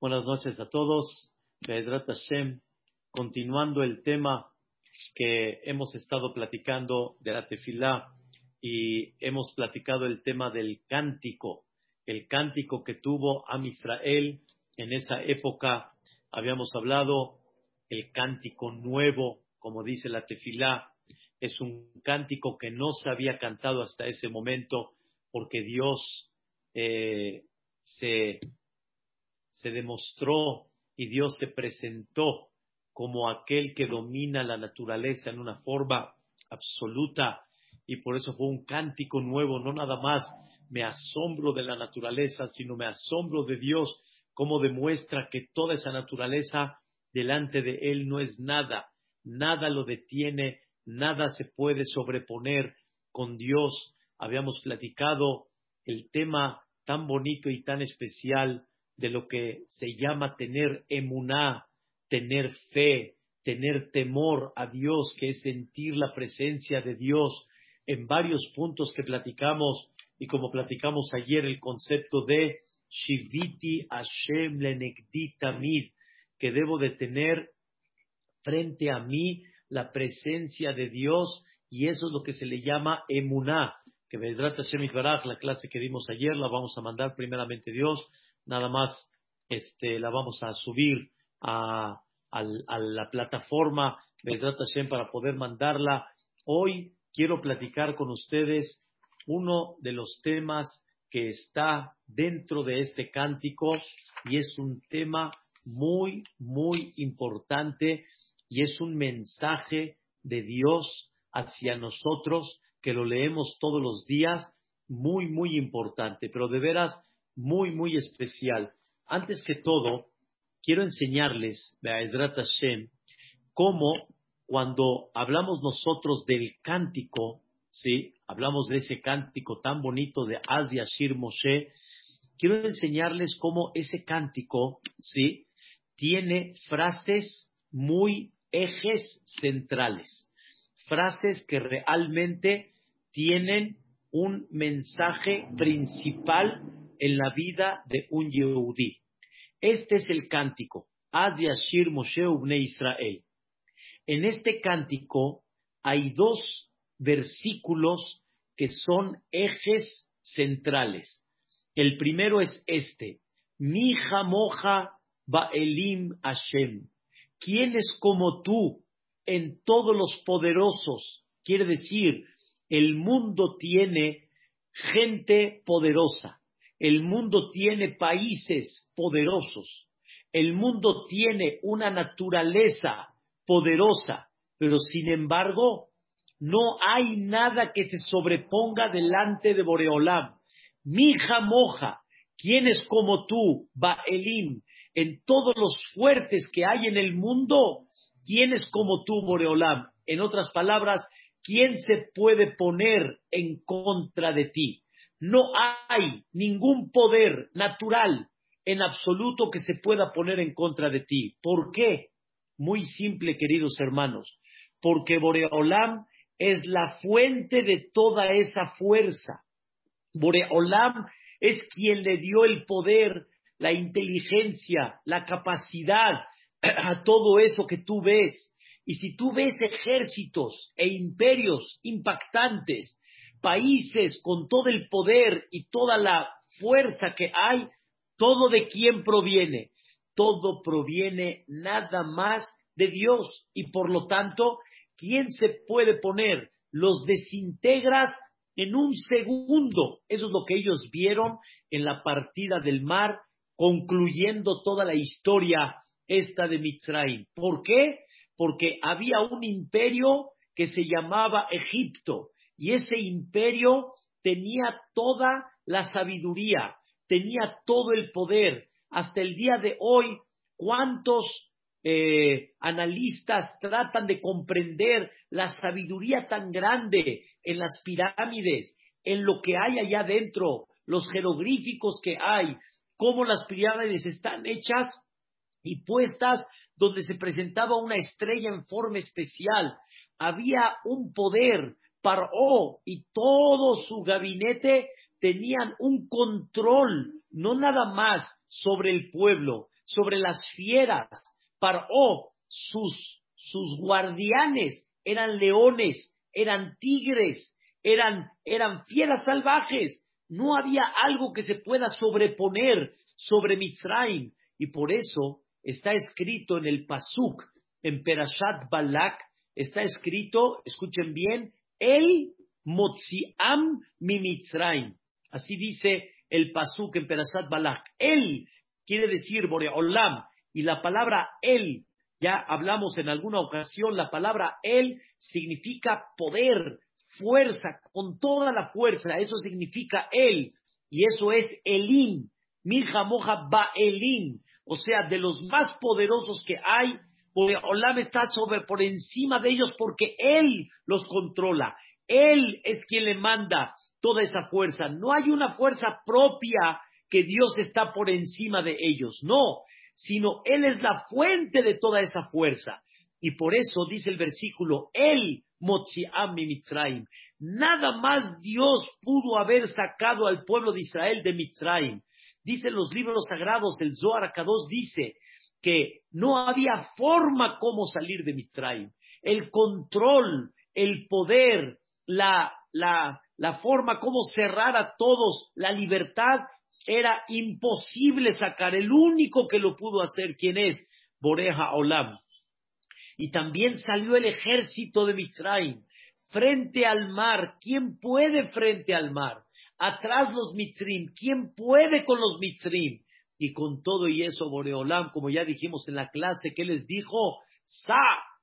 Buenas noches a todos. Be'edrat Hashem, continuando el tema que hemos estado platicando de la tefilá y hemos platicado el tema del cántico, el cántico que tuvo Am Israel en esa época. Habíamos hablado el cántico nuevo, como dice la tefilá, es un cántico que no se había cantado hasta ese momento porque Dios eh, se se demostró y Dios se presentó como aquel que domina la naturaleza en una forma absoluta. Y por eso fue un cántico nuevo, no nada más me asombro de la naturaleza, sino me asombro de Dios, como demuestra que toda esa naturaleza delante de Él no es nada, nada lo detiene, nada se puede sobreponer con Dios. Habíamos platicado el tema tan bonito y tan especial de lo que se llama tener emuná, tener fe, tener temor a Dios, que es sentir la presencia de Dios en varios puntos que platicamos y como platicamos ayer el concepto de Shiviti Hashem Lenegdi Tamid, que debo de tener frente a mí la presencia de Dios y eso es lo que se le llama emuná, que Vedrat Hashem Baraj, la clase que dimos ayer, la vamos a mandar primeramente Dios nada más este, la vamos a subir a, la plataforma Bedrat Hashem para poder mandarla. Hoy quiero platicar con ustedes uno de los temas que está dentro de este cántico y es un tema muy, muy importante y es un mensaje de Dios hacia nosotros que lo leemos todos los días, muy, muy importante, pero de veras muy, muy especial. Antes que todo, quiero enseñarles, Be'ezrat Hashem, cómo cuando hablamos nosotros del cántico, ¿sí? Hablamos de ese cántico tan bonito de Az Yashir Moshe, quiero enseñarles cómo ese cántico, ¿sí? Tiene frases muy ejes centrales, frases que realmente tienen un mensaje principal en la vida de un Yehudí. Este es el cántico, Ad Yashir Moshe Ubne Israel. En este cántico hay dos versículos que son ejes centrales. El primero es este, Mi Moja Ba'elim Hashem. ¿Quién es como tú en todos los poderosos? Quiere decir, el mundo tiene gente poderosa. El mundo tiene países poderosos. El mundo tiene una naturaleza poderosa, pero sin embargo no hay nada que se sobreponga delante de Boreolam. Mija moja, ¿quién es como tú, Baelim, en todos los fuertes que hay en el mundo? ¿Quién es como tú, Boreolam? En otras palabras, ¿quién se puede poner en contra de ti? No hay ningún poder natural en absoluto que se pueda poner en contra de ti. ¿Por qué? Muy simple, queridos hermanos. Porque Boreolam es la fuente de toda esa fuerza. Boreolam es quien le dio el poder, la inteligencia, la capacidad a todo eso que tú ves. Y si tú ves ejércitos e imperios impactantes países con todo el poder y toda la fuerza que hay, todo de quién proviene. Todo proviene nada más de Dios y por lo tanto, ¿quién se puede poner? Los desintegras en un segundo. Eso es lo que ellos vieron en la partida del mar, concluyendo toda la historia esta de Mitzrayim. ¿Por qué? Porque había un imperio que se llamaba Egipto y ese imperio tenía toda la sabiduría, tenía todo el poder. Hasta el día de hoy, ¿cuántos eh, analistas tratan de comprender la sabiduría tan grande en las pirámides, en lo que hay allá adentro, los jeroglíficos que hay, cómo las pirámides están hechas y puestas donde se presentaba una estrella en forma especial. Había un poder, Paró y todo su gabinete tenían un control, no nada más sobre el pueblo, sobre las fieras. Paró, sus, sus guardianes eran leones, eran tigres, eran, eran fieras salvajes. No había algo que se pueda sobreponer sobre Mitzrayim. Y por eso está escrito en el Pasuk, en Perashat Balak, está escrito, escuchen bien, el Motziam Mimitzraim. Así dice el Pasuk en Perashat Balak. Él quiere decir Boreolam. Y la palabra él, ya hablamos en alguna ocasión, la palabra él significa poder, fuerza, con toda la fuerza. Eso significa él. Y eso es Elim. Milja Moja Elim. O sea, de los más poderosos que hay, Boreolam está sobre, por encima de ellos porque él los controla. Él es quien le manda toda esa fuerza. No hay una fuerza propia que Dios está por encima de ellos, no, sino Él es la fuente de toda esa fuerza. Y por eso dice el versículo, Él, Motziam Mitzrayim. Nada más Dios pudo haber sacado al pueblo de Israel de Mitzrayim. Dicen los libros sagrados, el Zohar Akados dice que no había forma como salir de Mitzrayim. El control, el poder, la, la, la forma como cerrar a todos la libertad, era imposible sacar. El único que lo pudo hacer, ¿quién es? Boreja Olam. Y también salió el ejército de Mitzrayim frente al mar. ¿Quién puede frente al mar? Atrás los Mitzrim. ¿Quién puede con los Mitzrim? Y con todo y eso, Boreolam, como ya dijimos en la clase, ¿qué les dijo? Sa,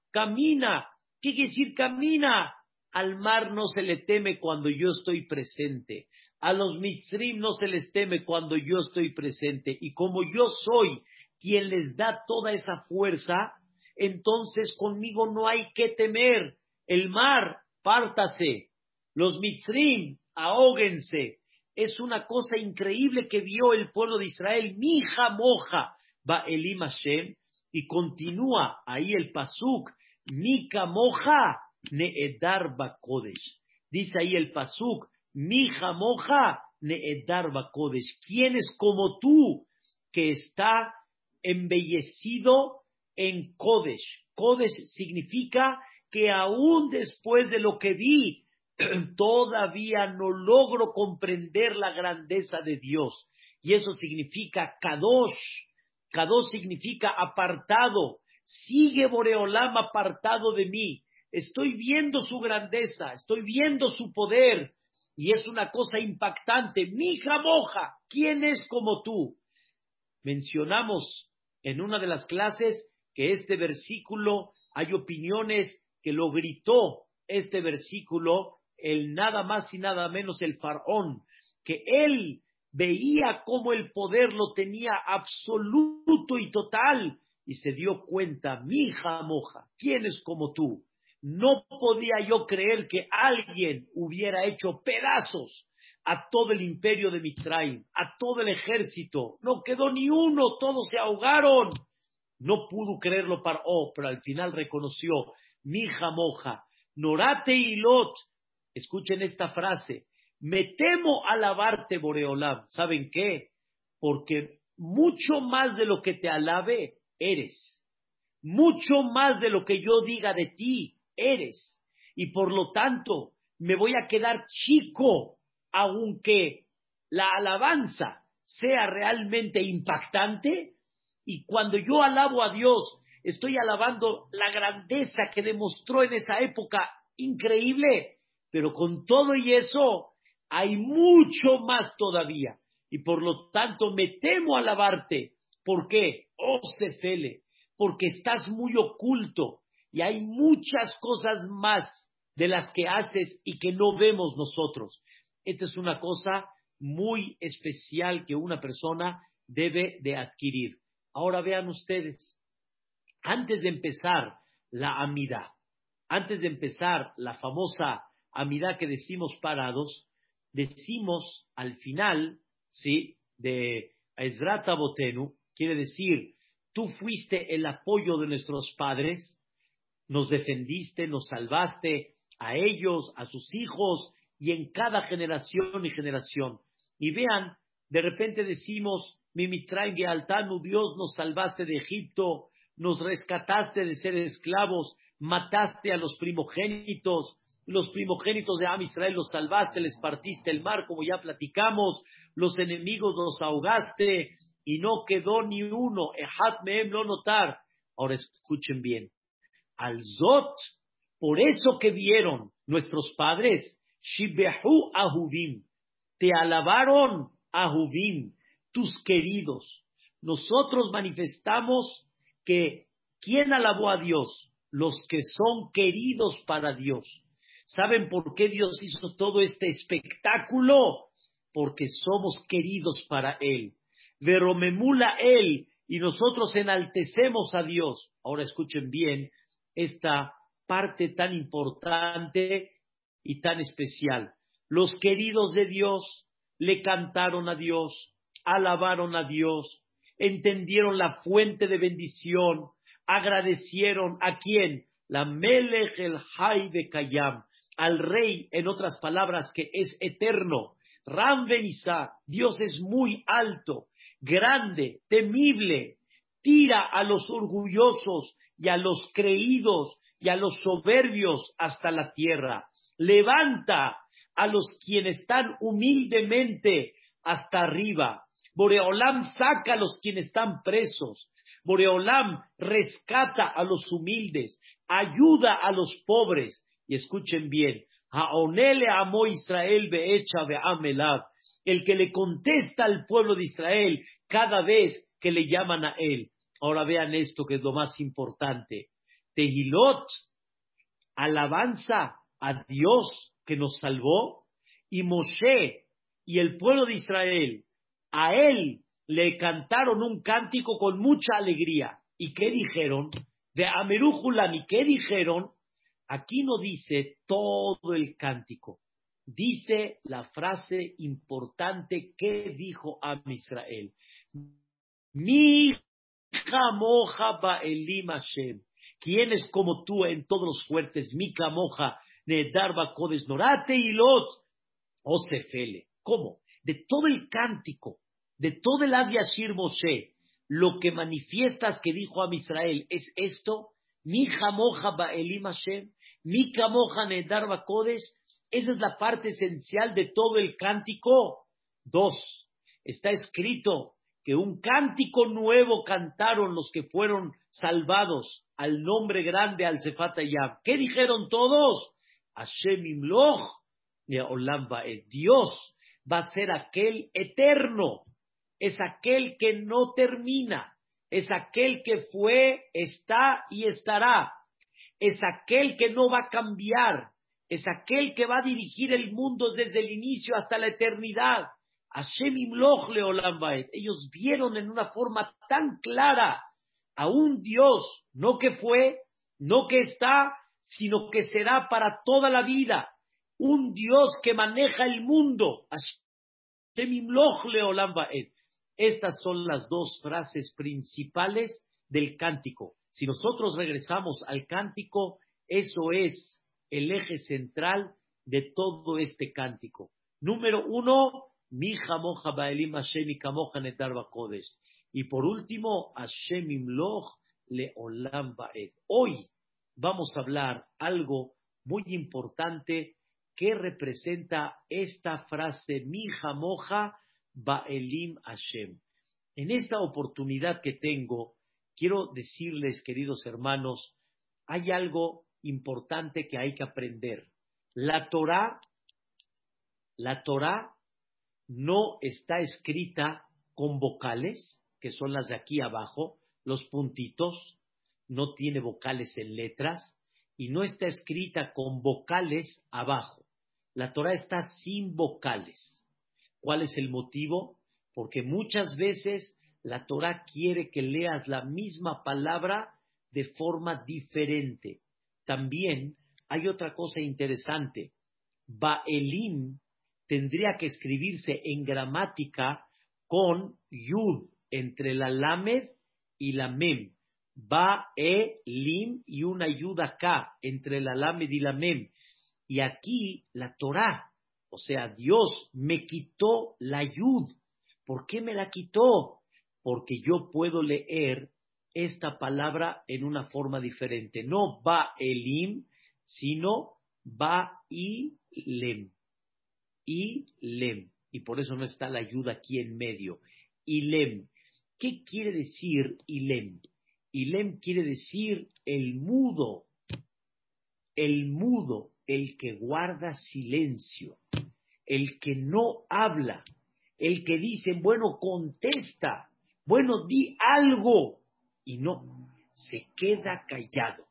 camina. ¿Qué quiere decir camina? Al mar no se le teme cuando yo estoy presente. A los mitzrim no se les teme cuando yo estoy presente. Y como yo soy quien les da toda esa fuerza, entonces conmigo no hay que temer. El mar, pártase. Los mitzrim, ahóguense. Es una cosa increíble que vio el pueblo de Israel. Mija moja, va Elim Hashem. Y continúa ahí el pasuk. Mika moja, Needar Bakodesh. Dice ahí el Pasuk, Mija Moja Needar Bakodesh. ¿Quién es como tú que está embellecido en Kodesh? Kodesh significa que aún después de lo que vi, todavía no logro comprender la grandeza de Dios. Y eso significa Kadosh. Kadosh significa apartado. Sigue Boreolam apartado de mí estoy viendo su grandeza, estoy viendo su poder, y es una cosa impactante. Mija moja, ¿quién es como tú? Mencionamos en una de las clases que este versículo, hay opiniones que lo gritó este versículo, el nada más y nada menos el faraón, que él veía cómo el poder lo tenía absoluto y total, y se dio cuenta, mija moja, ¿quién es como tú? No podía yo creer que alguien hubiera hecho pedazos a todo el imperio de Mitzrayim, a todo el ejército. No quedó ni uno, todos se ahogaron. No pudo creerlo para oh, pero al final reconoció, mi moja, Norate y Lot. Escuchen esta frase. Me temo alabarte, Boreolam. ¿Saben qué? Porque mucho más de lo que te alabe, eres. Mucho más de lo que yo diga de ti, eres. Y por lo tanto, me voy a quedar chico, aunque la alabanza sea realmente impactante. Y cuando yo alabo a Dios, estoy alabando la grandeza que demostró en esa época increíble. Pero con todo y eso, hay mucho más todavía. Y por lo tanto, me temo alabarte. ¿Por qué? Oh, Cefele, porque estás muy oculto y hay muchas cosas más de las que haces y que no vemos nosotros. Esta es una cosa muy especial que una persona debe de adquirir. Ahora vean ustedes, antes de empezar la amida, antes de empezar la famosa amida que decimos parados, decimos al final, ¿sí? De Ezrata Botenu, quiere decir, tú fuiste el apoyo de nuestros padres, nos defendiste, nos salvaste a ellos, a sus hijos y en cada generación y generación. Y vean De repente decimos, Mimitraim Altanu, Dios nos salvaste de Egipto, nos rescataste de ser esclavos, mataste a los primogénitos, los primogénitos de Am Israel los salvaste, les partiste el mar, como ya platicamos, los enemigos los ahogaste y no quedó ni uno, Mehem no notar. Ahora escuchen bien, al Zot, por eso que vieron nuestros padres, Shibehu Ahuvim, te alabaron Ahuvim, tus queridos. Nosotros manifestamos que ¿quién alabó a Dios? Los que son queridos para Dios. ¿Saben por qué Dios hizo todo este espectáculo? Porque somos queridos para Él. Veromemula Él y nosotros enaltecemos a Dios. Ahora escuchen bien esta parte tan importante y tan especial. Los queridos de Dios le cantaron a Dios, alabaron a Dios, entendieron la fuente de bendición, agradecieron a quién? La Melech el Hay de Kayam, al rey, en otras palabras, que es eterno. Ram Benizá, Dios es muy alto, grande, temible, tira a los orgullosos y a los creídos y a los soberbios hasta la tierra. Levanta a los quienes están humildemente hasta arriba. Boreolam saca a los quienes están presos. Boreolam rescata a los humildes, ayuda a los pobres. Y escuchen bien, Haonele amo Israel beecha be'amelav, el que le contesta al pueblo de Israel cada vez que le llaman a él. Ahora vean esto que es lo más importante. Tehilot, alabanza a Dios que nos salvó, y Moshe y el pueblo de Israel, a él le cantaron un cántico con mucha alegría. ¿Y qué dijeron? De Amerujulam, ¿y qué dijeron? Aquí no dice todo el cántico, dice la frase importante que dijo a Israel. Mi moja Ba'elim Hashem. ¿Quién es como tú en todos los fuertes? Mi moja Nedarba Kodes Norate y Lot. Osefele. ¿Cómo? De todo el cántico, de todo el Asyashir Moshe, lo que manifiestas que dijo a Israel es esto. Mi moja Ba'elim Hashem. Mi moja Nedarba Kodes. Esa es la parte esencial de todo el cántico. Dos, está escrito que un cántico nuevo cantaron los que fueron salvados al nombre grande al Yab. ¿Qué dijeron todos? Hashem Imloch Olam Dios va a ser aquel eterno, es aquel que no termina, es aquel que fue, está y estará, es aquel que no va a cambiar, es aquel que va a dirigir el mundo desde el inicio hasta la eternidad. Ellos vieron en una forma tan clara a un Dios, no que fue, no que está, sino que será para toda la vida. Un Dios que maneja el mundo. Estas son las dos frases principales del cántico. Si nosotros regresamos al cántico, eso es el eje central de todo este cántico. Número uno, mi moja baelim Hashem y kamoja netar bakodesh. Y por último, Hashem imloch le olam baed. Hoy vamos a hablar algo muy importante que representa esta frase mi moja baelim Hashem. En esta oportunidad que tengo, quiero decirles, queridos hermanos, hay algo importante que hay que aprender. La Torah, la Torah no está escrita con vocales, que son las de aquí abajo, los puntitos, no tiene vocales en letras, y no está escrita con vocales abajo. La Torah está sin vocales. ¿Cuál es el motivo? Porque muchas veces la Torah quiere que leas la misma palabra de forma diferente. También hay otra cosa interesante. Baelim tendría que escribirse en gramática con yud entre la lamed y la mem. Ba, e, lim y una yud acá entre la lamed y la mem. Y aquí la Torah, o sea, Dios me quitó la yud, ¿Por qué me la quitó? Porque yo puedo leer esta palabra en una forma diferente. No va elim, sino va ilem. Ilem. Y por eso no está la ayuda aquí en medio. Ilem. ¿Qué quiere decir ilem? Ilem quiere decir el mudo. El mudo, el que guarda silencio, el que no habla, el que dice, bueno, contesta, bueno, di algo, y no, se queda callado.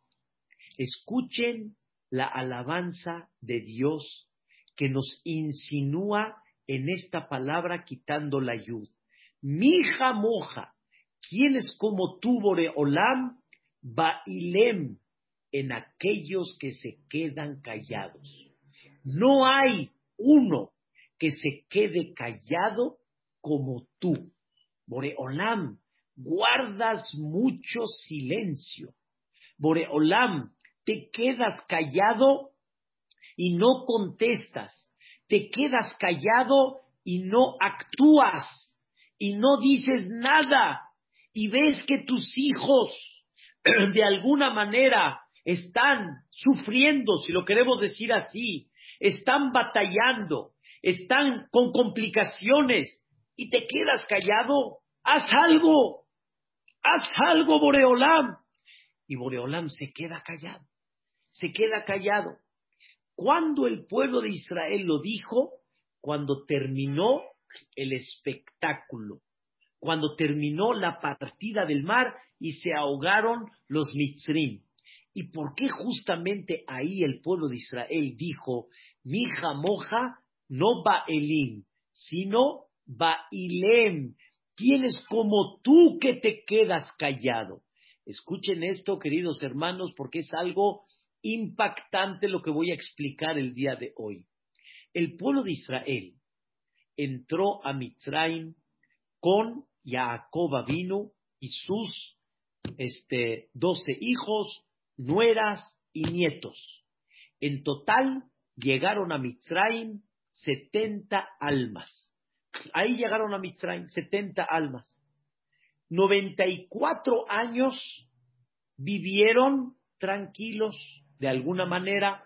Escuchen la alabanza de Dios que nos insinúa en esta palabra quitando la yud. Mija moja, ¿quién es como tú, Boreolam? Bailem, en aquellos que se quedan callados. No hay uno que se quede callado como tú. Boreolam, guardas mucho silencio. Boreolam, te quedas callado y no contestas. Te quedas callado y no actúas y no dices nada y ves que tus hijos de alguna manera están sufriendo, si lo queremos decir así, están batallando, están con complicaciones y te quedas callado, haz algo, haz algo, Boreolam. Y Boreolam se queda callado, se queda callado. Cuando el pueblo de Israel lo dijo, cuando terminó el espectáculo, cuando terminó la partida del mar y se ahogaron los mitzrim. ¿Y por qué justamente ahí el pueblo de Israel dijo, Mija moja no Baelim, sino Bailem? Tienes como tú que te quedas callado? Escuchen esto, queridos hermanos, porque es algo impactante lo que voy a explicar el día de hoy. El pueblo de Israel entró a Mitzrayim con Jacob vino y sus este, doce hijos, nueras y nietos. En total llegaron a Mitzrayim 70 almas. Ahí llegaron a Mitzrayim 70 almas. 94 años vivieron tranquilos, de alguna manera,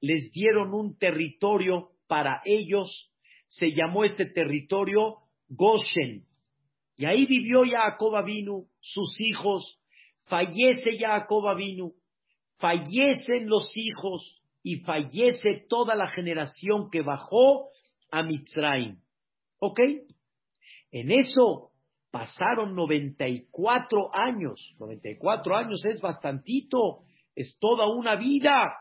les dieron un territorio para ellos, se llamó este territorio Goshen. Y ahí vivió Jacob vino sus hijos, fallece Jacob vino fallecen los hijos y fallece toda la generación que bajó a Mitzrayim. ¿Ok? En eso pasaron 94 años. 94 años es bastantito, es toda una vida.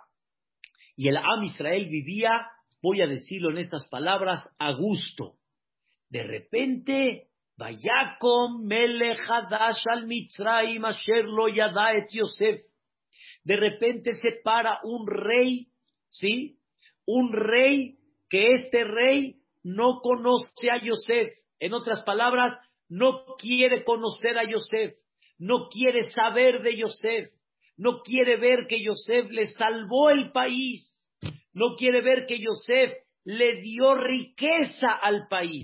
Y el Am Israel vivía, voy a decirlo en estas palabras, a gusto. De repente Vayakom Melech Hadash al Mitzrayim Asher lo yada et Yosef. De repente se para un rey, ¿sí? Un rey que este rey no conoce a Yosef. En otras palabras, no quiere conocer a Yosef, no quiere saber de Yosef, no quiere ver que Yosef le salvó el país, no quiere ver que Yosef le dio riqueza al país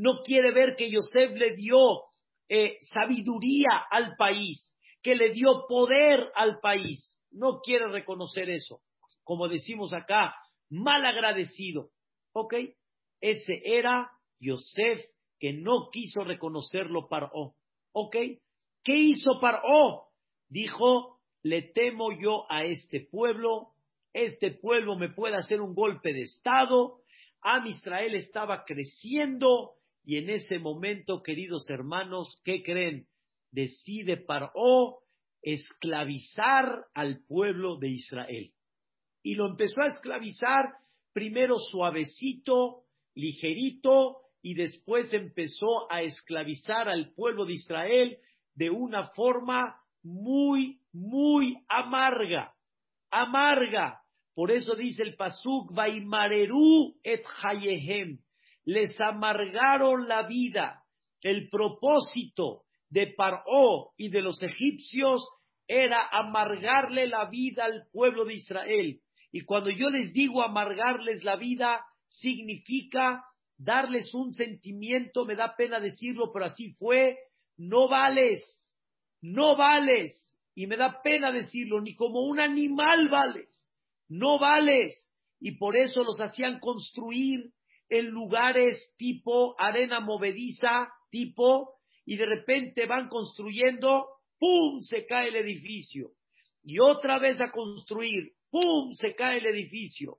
no quiere ver que Yosef le dio eh, sabiduría al país, que le dio poder al país. No quiere reconocer eso. Como decimos acá, mal agradecido. ¿Ok? Ese era Yosef que no quiso reconocerlo O. ¿Ok? ¿Qué hizo O? Dijo, le temo yo a este pueblo, este pueblo me puede hacer un golpe de Estado, Am Israel estaba creciendo, y en ese momento, queridos hermanos, ¿qué creen? Decide Paró esclavizar al pueblo de Israel. Y lo empezó a esclavizar primero suavecito, ligerito, y después empezó a esclavizar al pueblo de Israel de una forma muy, muy amarga, amarga. Por eso dice el Pasuk, Vaimareru et Hayehem les amargaron la vida. El propósito de Paró y de los egipcios era amargarle la vida al pueblo de Israel. Y cuando yo les digo amargarles la vida, significa darles un sentimiento, me da pena decirlo, pero así fue, no vales, no vales, y me da pena decirlo, ni como un animal vales, no vales, y por eso los hacían construir en lugares tipo arena movediza, tipo, y de repente van construyendo, ¡pum! se cae el edificio, y otra vez a construir, ¡pum! se cae el edificio,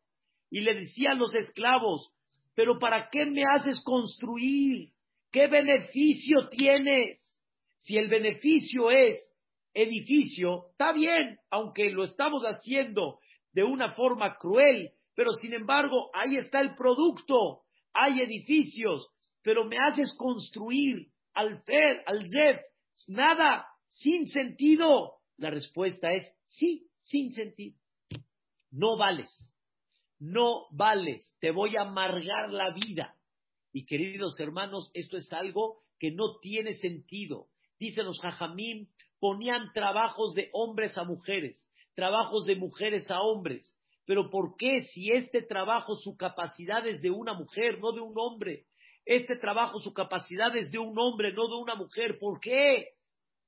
y le decían los esclavos, pero ¿para qué me haces construir? ¿Qué beneficio tienes? Si el beneficio es edificio, está bien, aunque lo estamos haciendo de una forma cruel, pero sin embargo, ahí está el producto, hay edificios, pero me haces construir al Fer, al Zef, nada, sin sentido. La respuesta es sí, sin sentido. No vales no vales, te voy a amargar la vida. Y queridos hermanos, esto es algo que no tiene sentido. Dicen los jajamim, ponían trabajos de hombres a mujeres, trabajos de mujeres a hombres. Pero ¿por qué si este trabajo su capacidad es de una mujer, no de un hombre? Este trabajo su capacidad es de un hombre, no de una mujer. ¿Por qué?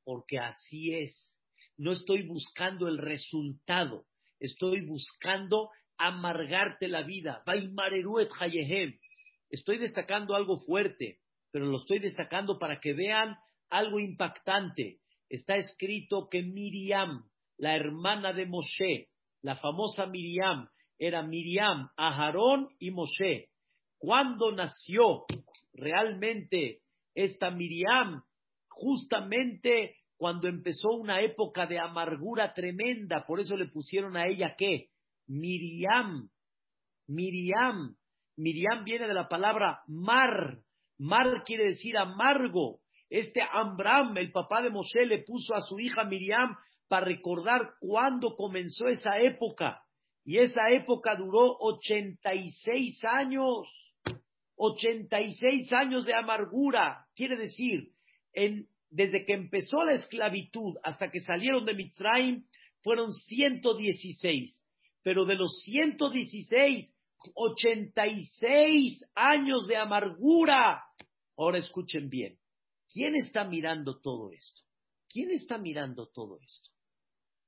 Porque así es. No estoy buscando el resultado, estoy buscando amargarte la vida. Estoy destacando algo fuerte, pero lo estoy destacando para que vean algo impactante. Está escrito que Miriam, la hermana de Moshe, la famosa Miriam, era Miriam, Aharón y Moshe. Cuando nació realmente esta Miriam? Justamente cuando empezó una época de amargura tremenda, por eso le pusieron a ella qué? Miriam. Miriam. Miriam viene de la palabra mar. Mar quiere decir amargo. Este Ambram, el papá de Moshe, le puso a su hija Miriam para recordar cuándo comenzó esa época. Y esa época duró 86 años. 86 años de amargura. Quiere decir, en, desde que empezó la esclavitud hasta que salieron de Mitzrayim, fueron 116 pero de los 116, 86 años de amargura. Ahora escuchen bien, ¿quién está mirando todo esto? ¿Quién está mirando todo esto?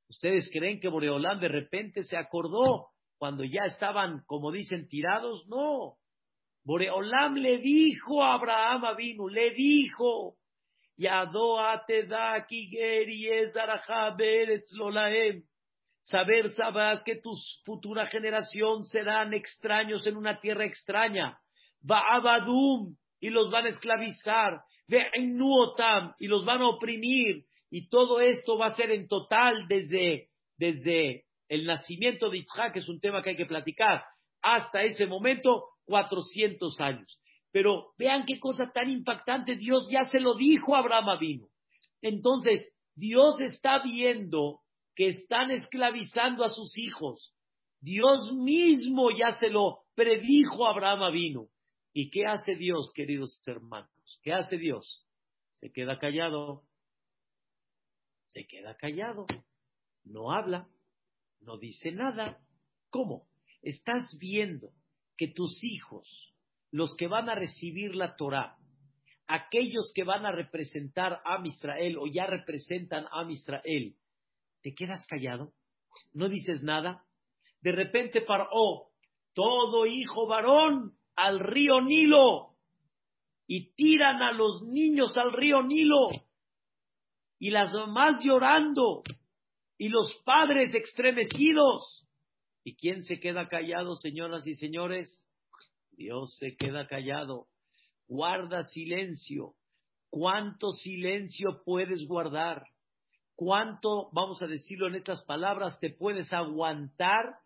¿Ustedes creen que Boreolán de repente se acordó cuando ya estaban, como dicen, tirados? No. Boreolam le dijo a Abraham Avinu, le dijo, Yadoa te da saber, sabrás que tu futura generación serán extraños en una tierra extraña. Abadum y los van a esclavizar. Ve'enuotam, y los van a oprimir. Y todo esto va a ser en total desde, desde el nacimiento de Isaac, que es un tema que hay que platicar, hasta ese momento, 400 años. Pero vean qué cosa tan impactante, Dios ya se lo dijo a Abraham vino. Entonces, Dios está viendo que están esclavizando a sus hijos. Dios mismo ya se lo predijo a Abraham vino. ¿Y qué hace Dios, queridos hermanos? ¿Qué hace Dios? Se queda callado. Se queda callado. No habla. No dice nada. ¿Cómo? Estás viendo que tus hijos, los que van a recibir la Torah, aquellos que van a representar a Israel o ya representan a Israel, te quedas callado, no dices nada. De repente paró todo hijo varón al río Nilo y tiran a los niños al río Nilo y las mamás llorando y los padres extremecidos. ¿Y quién se queda callado, señoras y señores? Dios se queda callado. Guarda silencio. ¿Cuánto silencio puedes guardar? Cuánto, vamos a decirlo en estas palabras, te puedes aguantar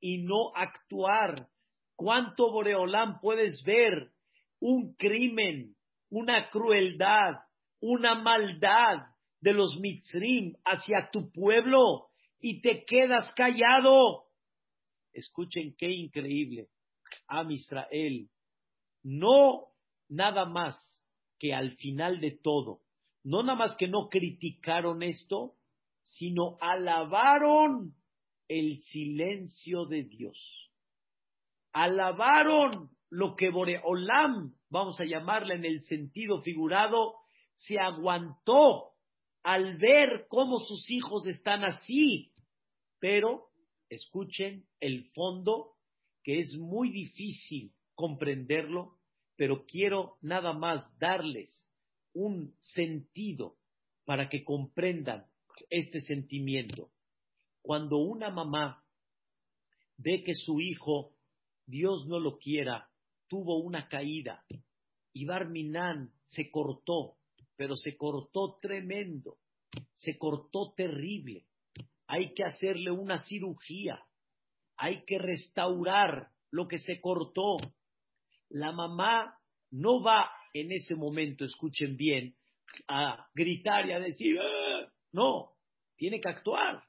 y no actuar. Cuánto Boreolán puedes ver un crimen, una crueldad, una maldad de los mitzrim hacia tu pueblo y te quedas callado. Escuchen qué increíble. Am Israel, no nada más que al final de todo no nada más que no criticaron esto, sino alabaron el silencio de Dios. Alabaron lo que Boreolam, vamos a llamarle en el sentido figurado, se aguantó al ver cómo sus hijos están así. Pero, escuchen el fondo, que es muy difícil comprenderlo, pero quiero nada más darles un sentido para que comprendan este sentimiento. Cuando una mamá ve que su hijo, Dios no lo quiera, tuvo una caída y Barminan se cortó, pero se cortó tremendo, se cortó terrible. Hay que hacerle una cirugía, hay que restaurar lo que se cortó. La mamá no va en ese momento, escuchen bien, a gritar y a decir, ah", no, tiene que actuar,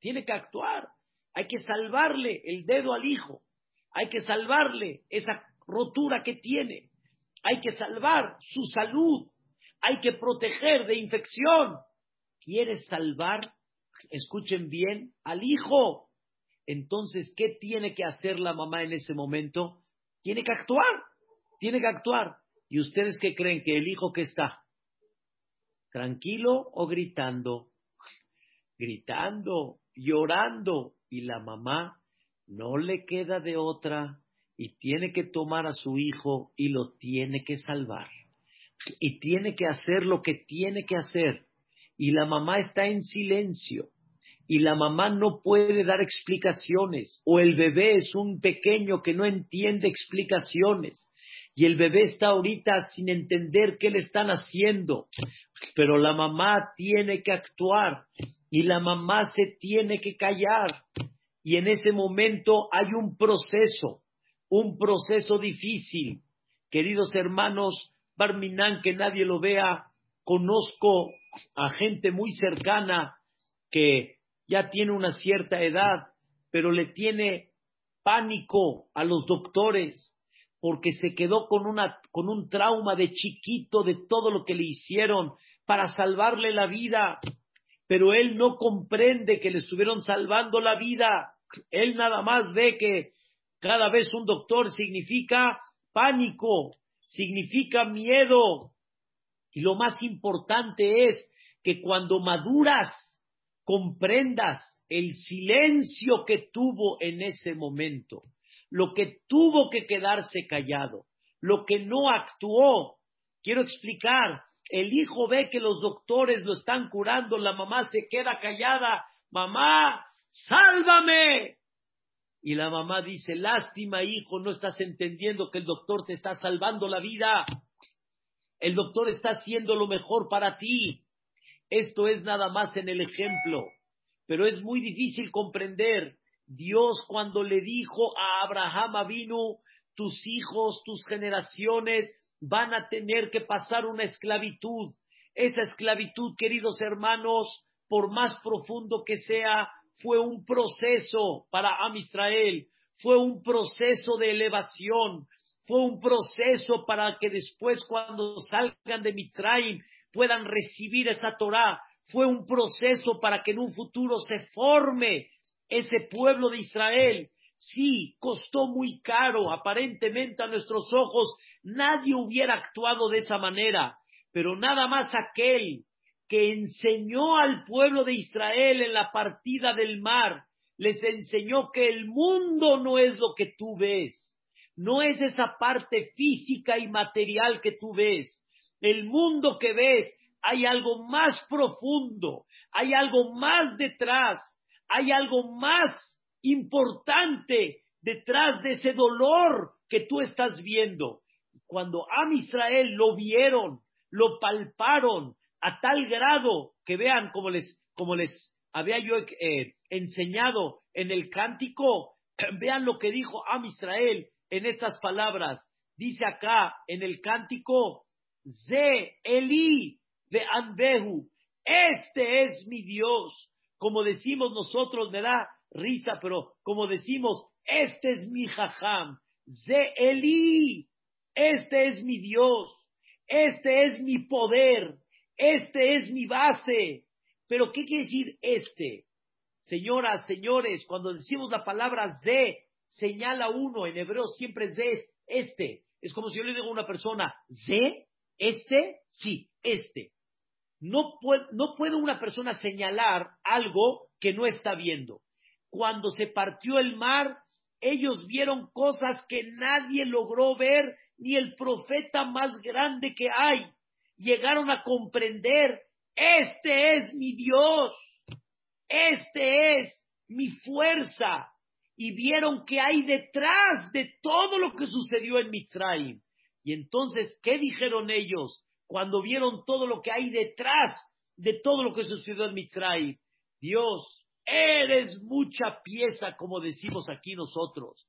tiene que actuar. Hay que salvarle el dedo al hijo, hay que salvarle esa rotura que tiene, hay que salvar su salud, hay que proteger de infección. ¿Quieres salvar? Escuchen bien, al hijo. Entonces, ¿qué tiene que hacer la mamá en ese momento? Tiene que actuar, tiene que actuar. ¿Y ustedes qué creen? ¿Que el hijo que está? ¿Tranquilo o gritando? Gritando, llorando. Y la mamá no le queda de otra y tiene que tomar a su hijo y lo tiene que salvar. Y tiene que hacer lo que tiene que hacer. Y la mamá está en silencio. Y la mamá no puede dar explicaciones. O el bebé es un pequeño que no entiende explicaciones y el bebé está ahorita sin entender qué le están haciendo, pero la mamá tiene que actuar y la mamá se tiene que callar. Y en ese momento hay un proceso, un proceso difícil. Queridos hermanos, Barminán, que nadie lo vea, conozco a gente muy cercana que ya tiene una cierta edad, pero le tiene pánico a los doctores, porque se quedó con, una, con un trauma de chiquito de todo lo que le hicieron para salvarle la vida, pero él no comprende que le estuvieron salvando la vida. Él nada más ve que cada vez un doctor significa pánico, significa miedo. Y lo más importante es que cuando maduras, comprendas el silencio que tuvo en ese momento lo que tuvo que quedarse callado, lo que no actuó. Quiero explicar, el hijo ve que los doctores lo están curando, la mamá se queda callada, mamá, sálvame. Y la mamá dice, lástima hijo, no estás entendiendo que el doctor te está salvando la vida. El doctor está haciendo lo mejor para ti. Esto es nada más en el ejemplo, pero es muy difícil comprender Dios cuando le dijo a Abraham vino, tus hijos, tus generaciones van a tener que pasar una esclavitud. Esa esclavitud, queridos hermanos, por más profundo que sea, fue un proceso para Am Israel, fue un proceso de elevación, fue un proceso para que después cuando salgan de Mitzrayim puedan recibir esa Torah, fue un proceso para que en un futuro se forme ese pueblo de Israel. Sí, costó muy caro, aparentemente a nuestros ojos nadie hubiera actuado de esa manera, pero nada más aquel que enseñó al pueblo de Israel en la partida del mar, les enseñó que el mundo no es lo que tú ves, no es esa parte física y material que tú ves. El mundo que ves, hay algo más profundo, hay algo más detrás, hay algo más importante detrás de ese dolor que tú estás viendo. Cuando Am Israel lo vieron, lo palparon a tal grado que vean como les, como les había yo eh, enseñado en el cántico, vean lo que dijo Am Israel en estas palabras. Dice acá en el cántico, Ze Eli de Anbehu, este es mi Dios, como decimos nosotros, me da risa, pero como decimos, este es mi jajam, Ze este es mi Dios, este es mi poder, este es mi base. Pero, ¿qué quiere decir este? Señoras, señores, cuando decimos la palabra Ze, señala uno, en hebreo siempre Ze es este. Es como si yo le digo a una persona, ¿ze? ¿Este? Sí, este. No puede, no una persona señalar algo que no está viendo. Cuando se partió el mar, ellos vieron cosas que nadie logró ver, ni el profeta más grande que hay. Llegaron a comprender, este es mi Dios, este es mi fuerza. Y vieron que hay detrás de todo lo que sucedió en Mitzrayim. Y entonces, ¿qué dijeron ellos cuando vieron todo lo que hay detrás de todo lo que sucedió en Mitzrayim? Dios, eres mucha pieza, como decimos aquí nosotros.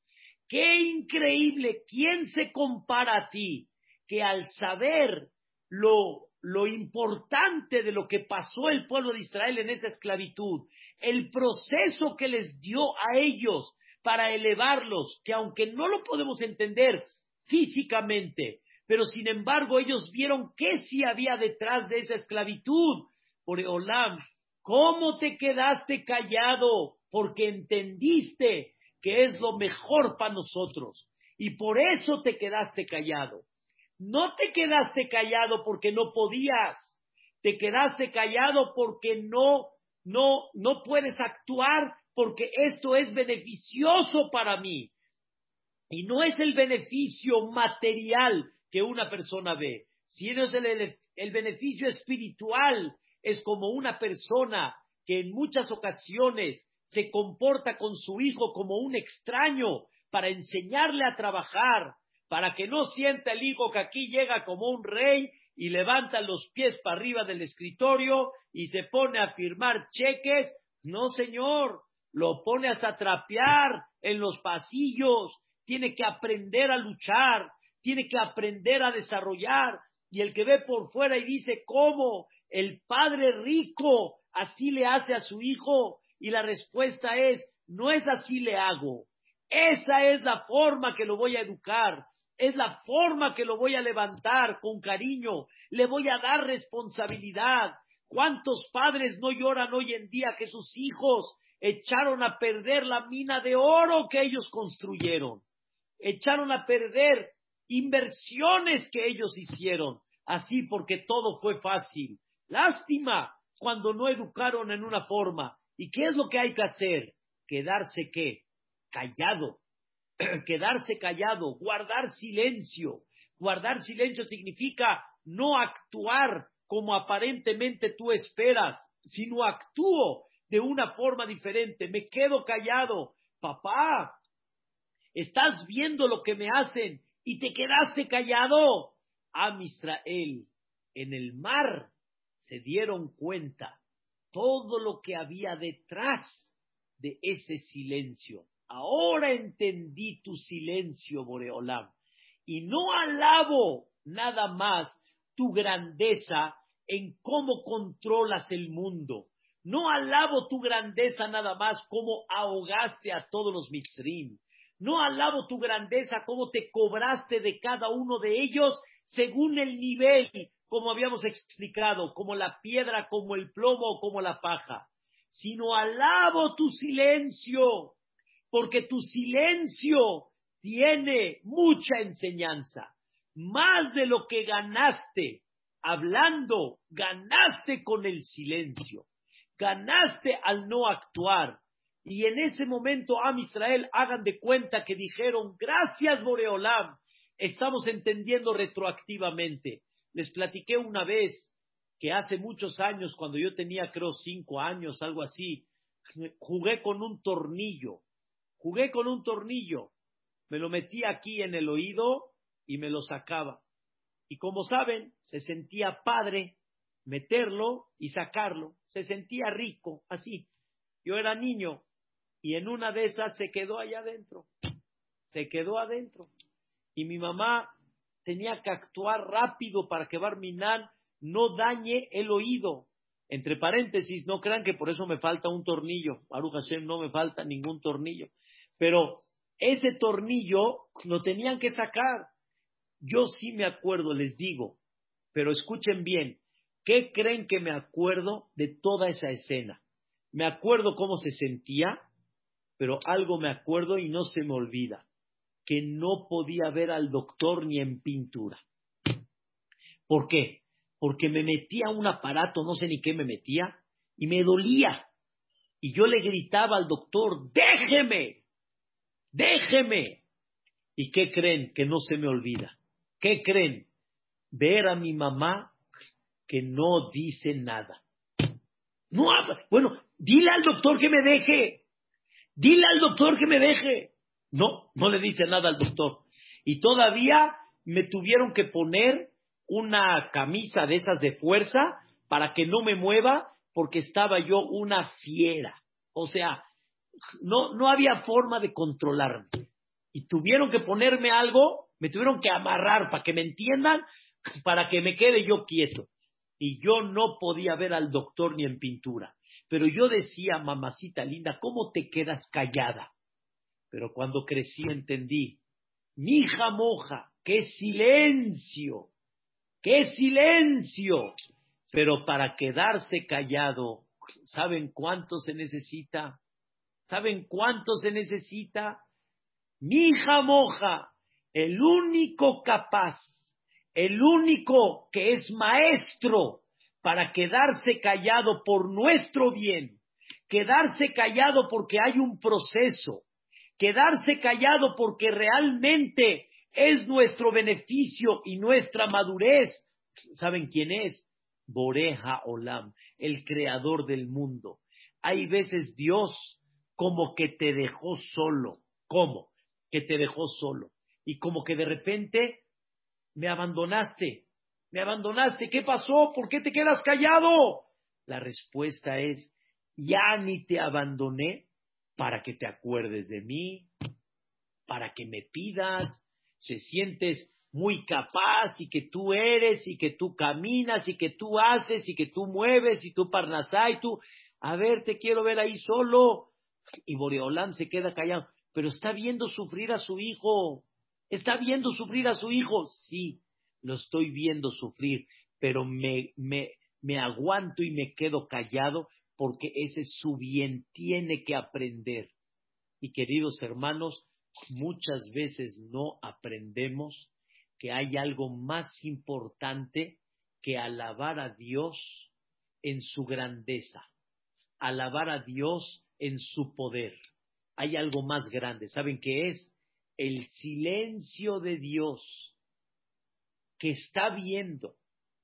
Qué increíble, ¿quién se compara a ti? Que al saber lo, lo importante de lo que pasó el pueblo de Israel en esa esclavitud, el proceso que les dio a ellos para elevarlos, que aunque no lo podemos entender físicamente, pero sin embargo ellos vieron qué sí había detrás de esa esclavitud. Por Olam, ¿cómo te quedaste callado? Porque entendiste que es lo mejor para nosotros. Y por eso te quedaste callado. No te quedaste callado porque no podías. Te quedaste callado porque no, no, no puedes actuar porque esto es beneficioso para mí. Y no es el beneficio material que una persona ve, sino es el, el beneficio espiritual. Es como una persona que en muchas ocasiones se comporta con su hijo como un extraño para enseñarle a trabajar, para que no sienta el hijo que aquí llega como un rey y levanta los pies para arriba del escritorio y se pone a firmar cheques. No, señor, lo pone hasta trapear en los pasillos, tiene que aprender a luchar, tiene que aprender a desarrollar. Y el que ve por fuera y dice, ¿cómo? El padre rico así le hace a su hijo. Y la respuesta es, no es así le hago. Esa es la forma que lo voy a educar. Es la forma que lo voy a levantar con cariño. Le voy a dar responsabilidad. ¿Cuántos padres no lloran hoy en día que sus hijos echaron a perder la mina de oro que ellos construyeron? Echaron a perder inversiones que ellos hicieron. Así porque todo fue fácil. Lástima cuando no educaron en una forma. ¿Y qué es lo que hay que hacer? Quedarse qué? Callado. Quedarse callado, guardar silencio. Guardar silencio significa no actuar como aparentemente tú esperas, sino actúo de una forma diferente. Me quedo callado. Papá, estás viendo lo que me hacen y te quedaste callado. A Israel, en el mar, se dieron cuenta todo lo que había detrás de ese silencio. Ahora entendí tu silencio, Boreolam, y no alabo nada más tu grandeza en cómo controlas el mundo. No alabo tu grandeza nada más cómo ahogaste a todos los mitzrim. No alabo tu grandeza cómo te cobraste de cada uno de ellos según el nivel como habíamos explicado, como la piedra, como el plomo, como la paja, sino alabo tu silencio, porque tu silencio tiene mucha enseñanza, más de lo que ganaste hablando, ganaste con el silencio, ganaste al no actuar. Y en ese momento, Am Israel, hagan de cuenta que dijeron, gracias Boreolam, estamos entendiendo retroactivamente. Les platiqué una vez que hace muchos años, cuando yo tenía creo cinco años, algo así, jugué con un tornillo. Jugué con un tornillo. Me lo metí aquí en el oído y me lo sacaba. Y como saben, se sentía padre meterlo y sacarlo. Se sentía rico, así. Yo era niño y en una de esas se quedó allá adentro. Se quedó adentro. Y mi mamá tenía que actuar rápido para que Barminan no dañe el oído. Entre paréntesis, no crean que por eso me falta un tornillo. Baruch Hashem no me falta ningún tornillo. Pero ese tornillo lo tenían que sacar. Yo sí me acuerdo, les digo, pero escuchen bien, ¿qué creen que me acuerdo de toda esa escena? Me acuerdo cómo se sentía, pero algo me acuerdo y no se me olvida. que no podía ver al doctor ni en pintura. ¿Por qué? Porque me metía un aparato, no sé ni qué me metía, y me dolía. Y yo le gritaba al doctor, déjeme, déjeme. ¿Y qué creen? Que no se me olvida. ¿Qué creen? Ver a mi mamá que no dice nada. No, bueno, dile al doctor que me deje. Dile al doctor que me deje. No, no le dice nada al doctor. Y todavía me tuvieron que poner una camisa de esas de fuerza para que no me mueva porque estaba yo una fiera. O sea, no, no había forma de controlarme. Y tuvieron que ponerme algo, me tuvieron que amarrar para que me entiendan, para que me quede yo quieto. Y yo no podía ver al doctor ni en pintura. Pero yo decía, mamacita linda, ¿cómo te quedas callada? Pero cuando crecí entendí, mi hija moja, qué silencio, qué silencio. Pero para quedarse callado, ¿saben cuánto se necesita? ¿Saben cuánto se necesita? Mi hija moja, el único capaz, el único que es maestro para quedarse callado por nuestro bien, quedarse callado porque hay un proceso, quedarse callado porque realmente es nuestro beneficio y nuestra madurez. ¿Saben quién es? Boreja Olam, el creador del mundo. Hay veces Dios como que te dejó solo. ¿Cómo? Que te dejó solo. Y como que de repente me abandonaste. Me abandonaste. ¿Qué pasó? ¿Por qué te quedas callado? La respuesta es, ya ni te abandoné para que te acuerdes de mí, para que me pidas, te sientes muy capaz y que tú eres y que tú caminas y que tú haces y que tú mueves y tú parnasá y tú, a ver, te quiero ver ahí solo. Y Boreolam se queda callado, pero está viendo sufrir a su hijo, está viendo sufrir a su hijo, sí, lo estoy viendo sufrir, pero me, me, me aguanto y me quedo callado porque ese es su bien, tiene que aprender. Y queridos hermanos, muchas veces no aprendemos que hay algo más importante que alabar a Dios en su grandeza, alabar a Dios en su poder. Hay algo más grande. ¿Saben qué es? El silencio de Dios que está viendo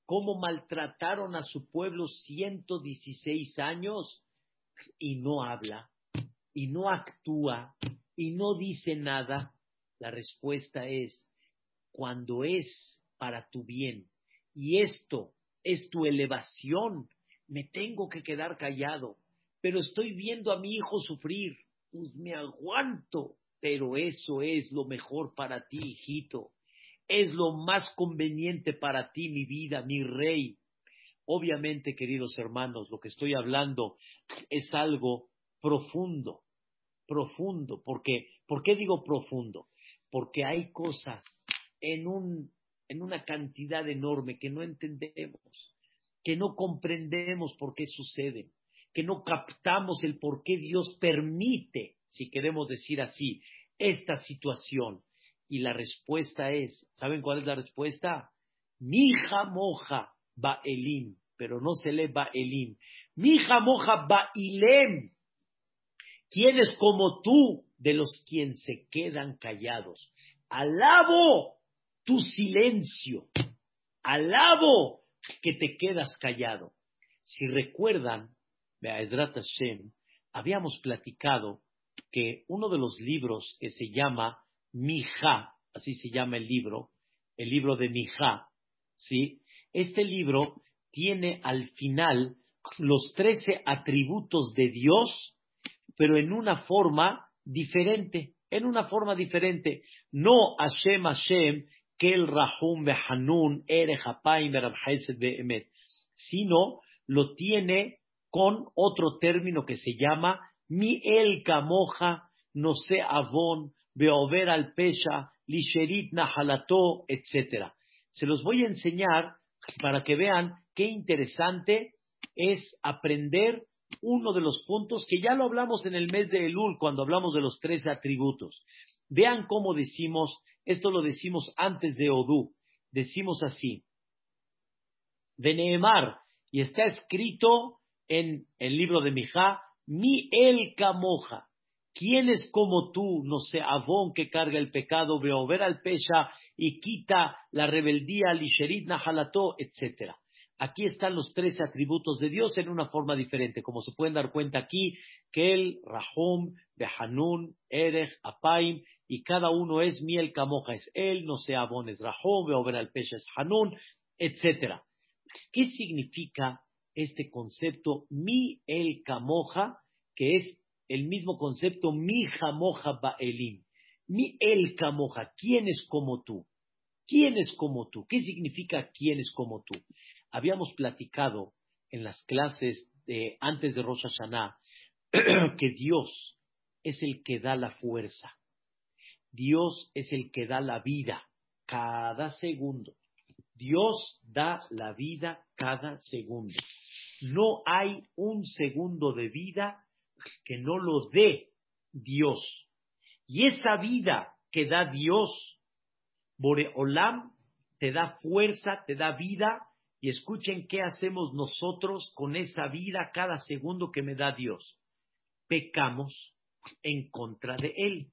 cómo maltrataron a su pueblo 116 años y no habla, y no actúa, y no dice nada. La respuesta es, cuando es para tu bien y esto es tu elevación, me tengo que quedar callado, pero estoy viendo a mi hijo sufrir, pues me aguanto, pero eso es lo mejor para ti, hijito, es lo más conveniente para ti, mi vida, mi rey. Obviamente, queridos hermanos, lo que estoy hablando es algo profundo, profundo, porque, ¿por qué digo profundo? Porque hay cosas en, un, en una cantidad enorme que no entendemos, que no comprendemos por qué sucede, que no captamos el por qué Dios permite, si queremos decir así, esta situación. Y la respuesta es, ¿saben cuál es la respuesta? Mija moja ba elim, pero no se lee ba elim. Mija moja ba ilem. ¿Quién es como tú de los quienes se quedan callados? Alabo tu silencio. Alabo que te quedas callado. Si recuerdan, Be'ezrat Hashem, habíamos platicado que uno de los libros que se llama Mija, así se llama el libro, el libro de Mija, ¿sí? Este libro tiene al final los trece atributos de Dios, pero en una forma diferente, en una forma diferente. No Hashem Hashem, el Rahum Behanun Be'emet, sino lo tiene con otro término que se llama Mi El Kamoja, No se Avon, Beover al Pesha, Lisherit Nahalato, etc. Se los voy a enseñar para que vean qué interesante es aprender uno de los puntos que ya lo hablamos en el mes de Elul cuando hablamos de los tres atributos. Vean cómo decimos, esto lo decimos antes de Odú, decimos así, de Nehemar, y está escrito en el libro de Mijá, mi el camoja. ¿Quién es como tú, no sé, Avón que carga el pecado, ver al Pesha y quita la rebeldía, Lisherit Nahalató, etcétera? Aquí están los tres atributos de Dios en una forma diferente. Como se pueden dar cuenta aquí, Kel, Rahum, Behanun, Erech, Apaim, y cada uno es miel camoja, es él, no sé, Avón es Rahum, Beover al Pesha es Hanun, etcétera. ¿Qué significa este concepto mi el camoja, que es el mismo concepto mi jamoja ba'elim? Mi el camoja, ¿quién es como tú? ¿Quién es como tú? ¿Qué significa quién es como tú? Habíamos platicado en las clases antes de Rosh Hashanah que Dios es el que da la fuerza. Dios es el que da la vida cada segundo. Dios da la vida cada segundo. No hay un segundo de vida que no lo dé Dios. Y esa vida que da Dios, Boreolam, te da fuerza, te da vida. Y escuchen qué hacemos nosotros con esa vida cada segundo que me da Dios. Pecamos en contra de Él.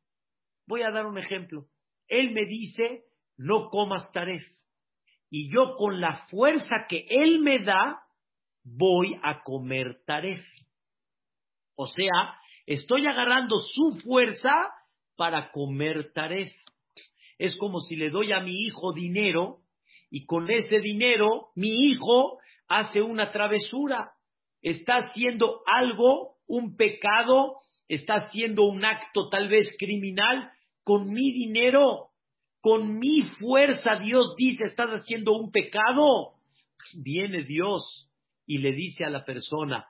Voy a dar un ejemplo. Él me dice, no comas taref y yo con la fuerza que Él me da, voy a comer taref. O sea, estoy agarrando su fuerza para comer taref. Es como si le doy a mi hijo dinero y con ese dinero mi hijo hace una travesura, está haciendo algo, un pecado, está haciendo un acto tal vez criminal con mi dinero con mi fuerza Dios dice, estás haciendo un pecado. Viene Dios y le dice a la persona,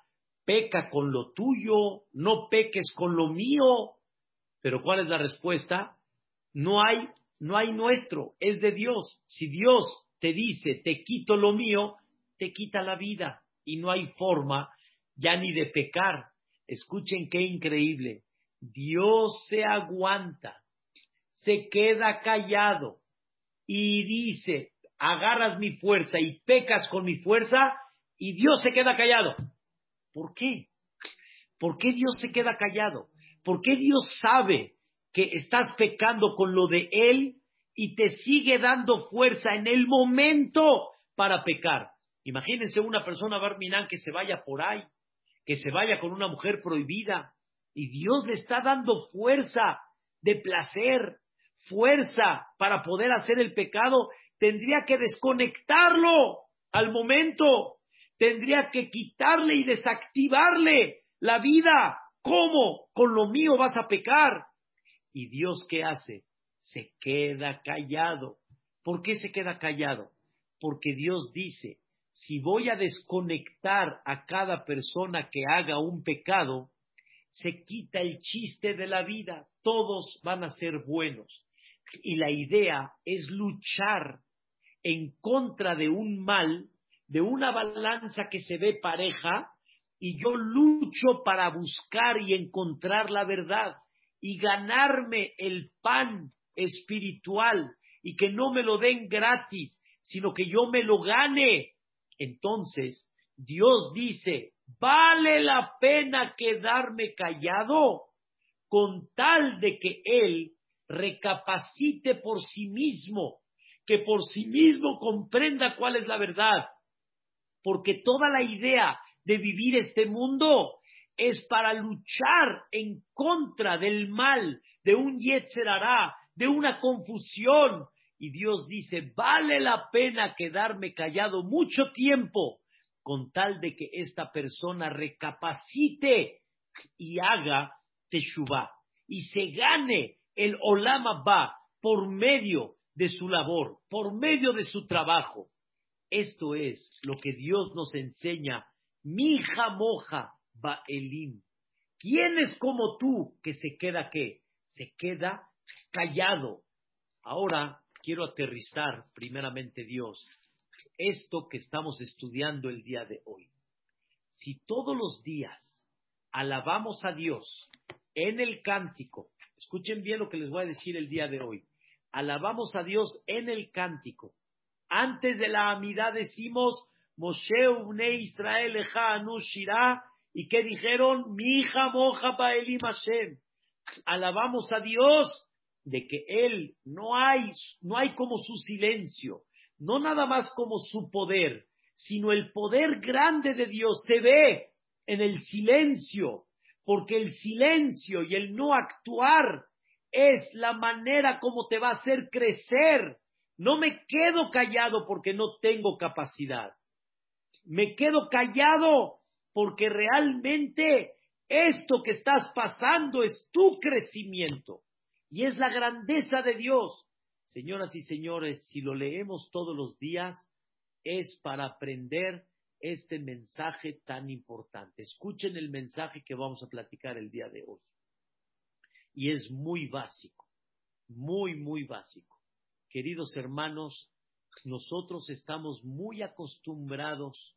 peca con lo tuyo, no peques con lo mío. Pero ¿cuál es la respuesta? No hay, no hay nuestro, es de Dios. Si Dios te dice, te quito lo mío, te quita la vida y no hay forma ya ni de pecar. Escuchen qué increíble. Dios se aguanta se queda callado y dice, agarras mi fuerza y pecas con mi fuerza y Dios se queda callado. ¿Por qué? ¿Por qué Dios se queda callado? ¿Por qué Dios sabe que estás pecando con lo de Él y te sigue dando fuerza en el momento para pecar? Imagínense una persona barminán que se vaya por ahí, que se vaya con una mujer prohibida y Dios le está dando fuerza de placer, fuerza para poder hacer el pecado, tendría que desconectarlo al momento, tendría que quitarle y desactivarle la vida. ¿Cómo? Con lo mío vas a pecar. ¿Y Dios qué hace? Se queda callado. ¿Por qué se queda callado? Porque Dios dice, si voy a desconectar a cada persona que haga un pecado, se quita el chiste de la vida, todos van a ser buenos y la idea es luchar en contra de un mal, de una balanza que se ve pareja, y yo lucho para buscar y encontrar la verdad y ganarme el pan espiritual y que no me lo den gratis, sino que yo me lo gane. Entonces, Dios dice, vale la pena quedarme callado con tal de que Él recapacite por sí mismo, que por sí mismo comprenda cuál es la verdad. Porque toda la idea de vivir este mundo es para luchar en contra del mal, de un Yetzerará, de una confusión. Y Dios dice, vale la pena quedarme callado mucho tiempo con tal de que esta persona recapacite y haga teshuvah y se gane el Olama va por medio de su labor, por medio de su trabajo. Esto es lo que Dios nos enseña. Mi moja va elim. ¿Quién es como tú que se queda qué? Se queda callado. Ahora quiero aterrizar primeramente Dios esto que estamos estudiando el día de hoy. Si todos los días alabamos a Dios en el cántico, Escuchen bien lo que les voy a decir el día de hoy. Alabamos a Dios en el cántico. Antes de la amidad decimos, Moshe Ubne Israel Eja Shirah, y que dijeron, mi hija moja Elim Hashem. Alabamos a Dios de que Él no hay, no hay como su silencio, no nada más como su poder, sino el poder grande de Dios se ve en el silencio, porque el silencio y el no actuar es la manera como te va a hacer crecer. No me quedo callado porque no tengo capacidad. Me quedo callado porque realmente esto que estás pasando es tu crecimiento y es la grandeza de Dios. Señoras y señores, si lo leemos todos los días, es para aprender este mensaje tan importante. Escuchen el mensaje que vamos a platicar el día de hoy. Y es muy básico, muy, muy básico. Queridos hermanos, nosotros estamos muy acostumbrados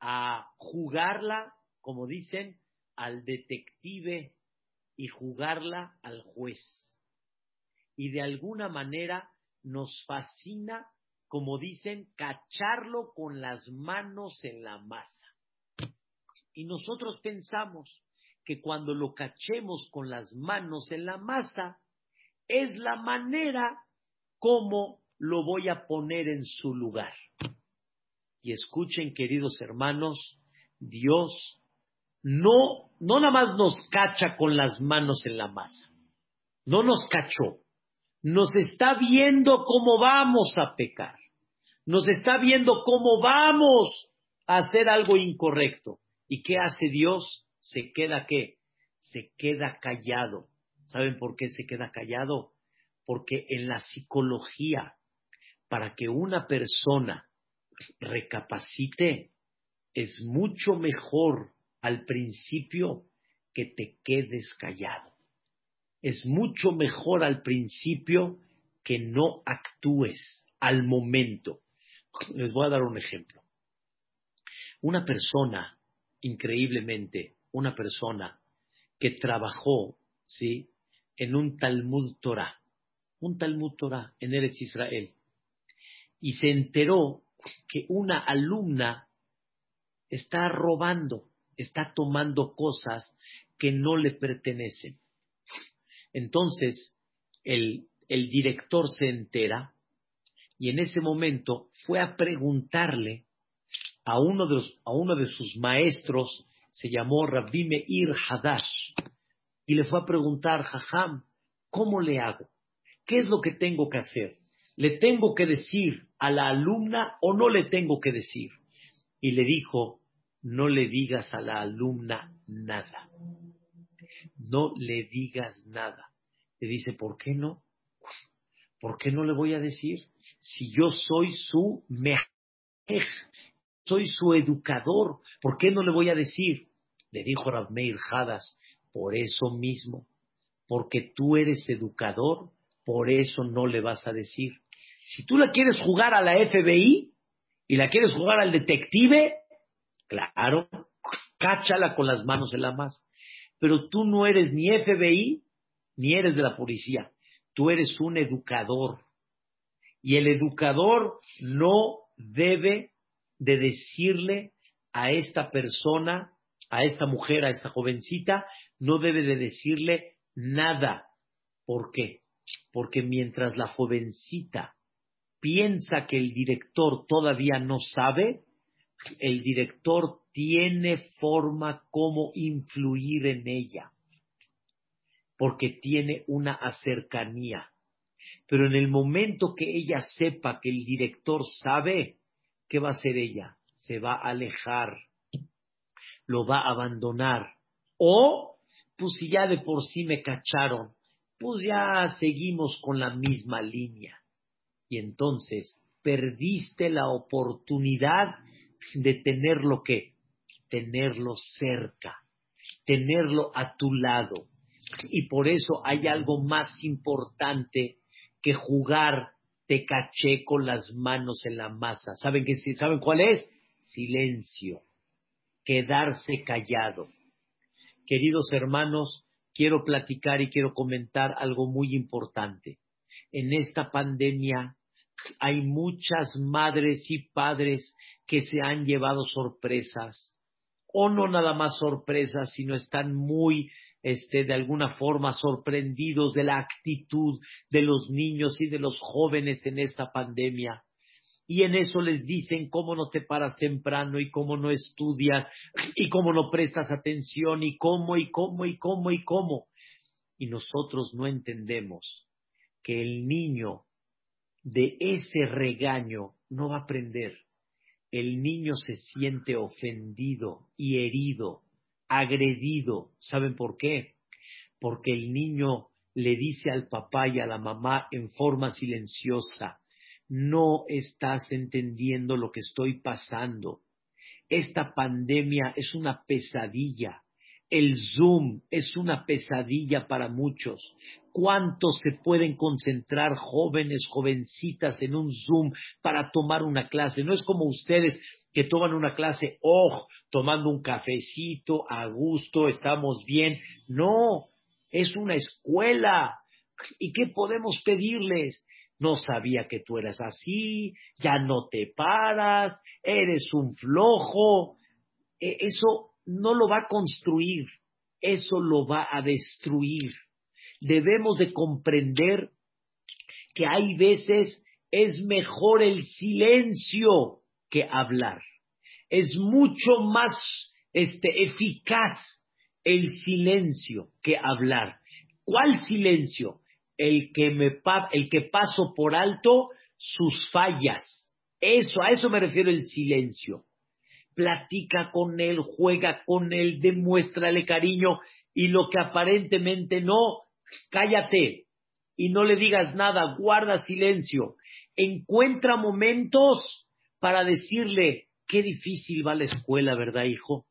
a jugarla, como dicen, al detective y jugarla al juez. Y de alguna manera nos fascina como dicen, cacharlo con las manos en la masa. Y nosotros pensamos que cuando lo cachemos con las manos en la masa, es la manera como lo voy a poner en su lugar. Y escuchen, queridos hermanos, Dios no, no nada más nos cacha con las manos en la masa, no nos cachó, nos está viendo cómo vamos a pecar nos está viendo cómo vamos a hacer algo incorrecto. ¿Y qué hace Dios? Se queda qué? Se queda callado. ¿Saben por qué se queda callado? Porque en la psicología, para que una persona recapacite, es mucho mejor al principio que te quedes callado. Es mucho mejor al principio que no actúes al momento. Les voy a dar un ejemplo. Una persona, increíblemente, una persona que trabajó, ¿sí? En un Talmud Torah, un Talmud Torah en Eretz Israel, y se enteró que una alumna está robando, está tomando cosas que no le pertenecen. Entonces, el, director se entera y en ese momento fue a preguntarle a uno de, a uno de sus maestros, se llamó Rabbi Meir Hadash, y le fue a preguntar, Jajam, ¿cómo le hago? ¿Qué es lo que tengo que hacer? ¿Le tengo que decir a la alumna o no le tengo que decir? Y le dijo, no le digas a la alumna nada. No le digas nada. Le dice, ¿por qué no? ¿Por qué no le voy a decir? si yo soy su mejej, soy su educador, ¿por qué no le voy a decir? Le dijo Rabmeir Hadas, por eso mismo, porque tú eres educador, por eso no le vas a decir. Si tú la quieres jugar a la FBI y la quieres jugar al detective, claro, cáchala con las manos en la masa. Pero tú no eres ni FBI ni eres de la policía. Tú eres un educador. Y el educador no debe de decirle a esta persona, a esta mujer, a esta jovencita, no debe de decirle nada. ¿Por qué? Porque mientras la jovencita piensa que el director todavía no sabe, el director tiene forma como influir en ella, porque tiene una cercanía. Pero en el momento que ella sepa que el director sabe, ¿qué va a hacer ella? Se va a alejar, lo va a abandonar. O, pues si ya de por sí me cacharon, pues ya seguimos con la misma línea. Y entonces perdiste la oportunidad de tenerlo que, tenerlo cerca, tenerlo a tu lado. Y por eso hay algo más importante que jugar te caché con las manos en la masa. ¿Saben, ¿Saben cuál es? Silencio, quedarse callado. Queridos hermanos, quiero platicar y quiero comentar algo muy importante. En esta pandemia hay muchas madres y padres que se han llevado sorpresas, o no nada más sorpresas, sino están muy, este, de alguna forma sorprendidos de la actitud de los niños y de los jóvenes en esta pandemia. Y en eso les dicen cómo no te paras temprano y cómo no estudias y cómo no prestas atención y cómo y cómo y cómo y cómo. Y nosotros no entendemos que el niño de ese regaño no va a aprender. El niño se siente ofendido y herido, agredido. ¿Saben por qué? Porque el niño le dice al papá y a la mamá en forma silenciosa, no estás entendiendo lo que estoy pasando. Esta pandemia es una pesadilla. El Zoom es una pesadilla para muchos. ¿Cuántos se pueden concentrar jóvenes, jovencitas en un Zoom para tomar una clase? No es como ustedes que toman una clase, oh, tomando un cafecito, a gusto, estamos bien. No, es una escuela. ¿Y qué podemos pedirles? No sabía que tú eras así, ya no te paras, eres un flojo. E, eso no lo va a construir, eso lo va a destruir debemos de comprender que hay veces es mejor el silencio que hablar. Es mucho más este, eficaz el silencio que hablar. ¿Cuál silencio? El que, me, el que paso por alto sus fallas. Eso, a eso me refiero el silencio. Platica con él, juega con él, demuéstrale cariño y lo que aparentemente no, cállate y no le digas nada, guarda silencio. Encuentra momentos para decirle, qué difícil va la escuela, ¿verdad, hijo?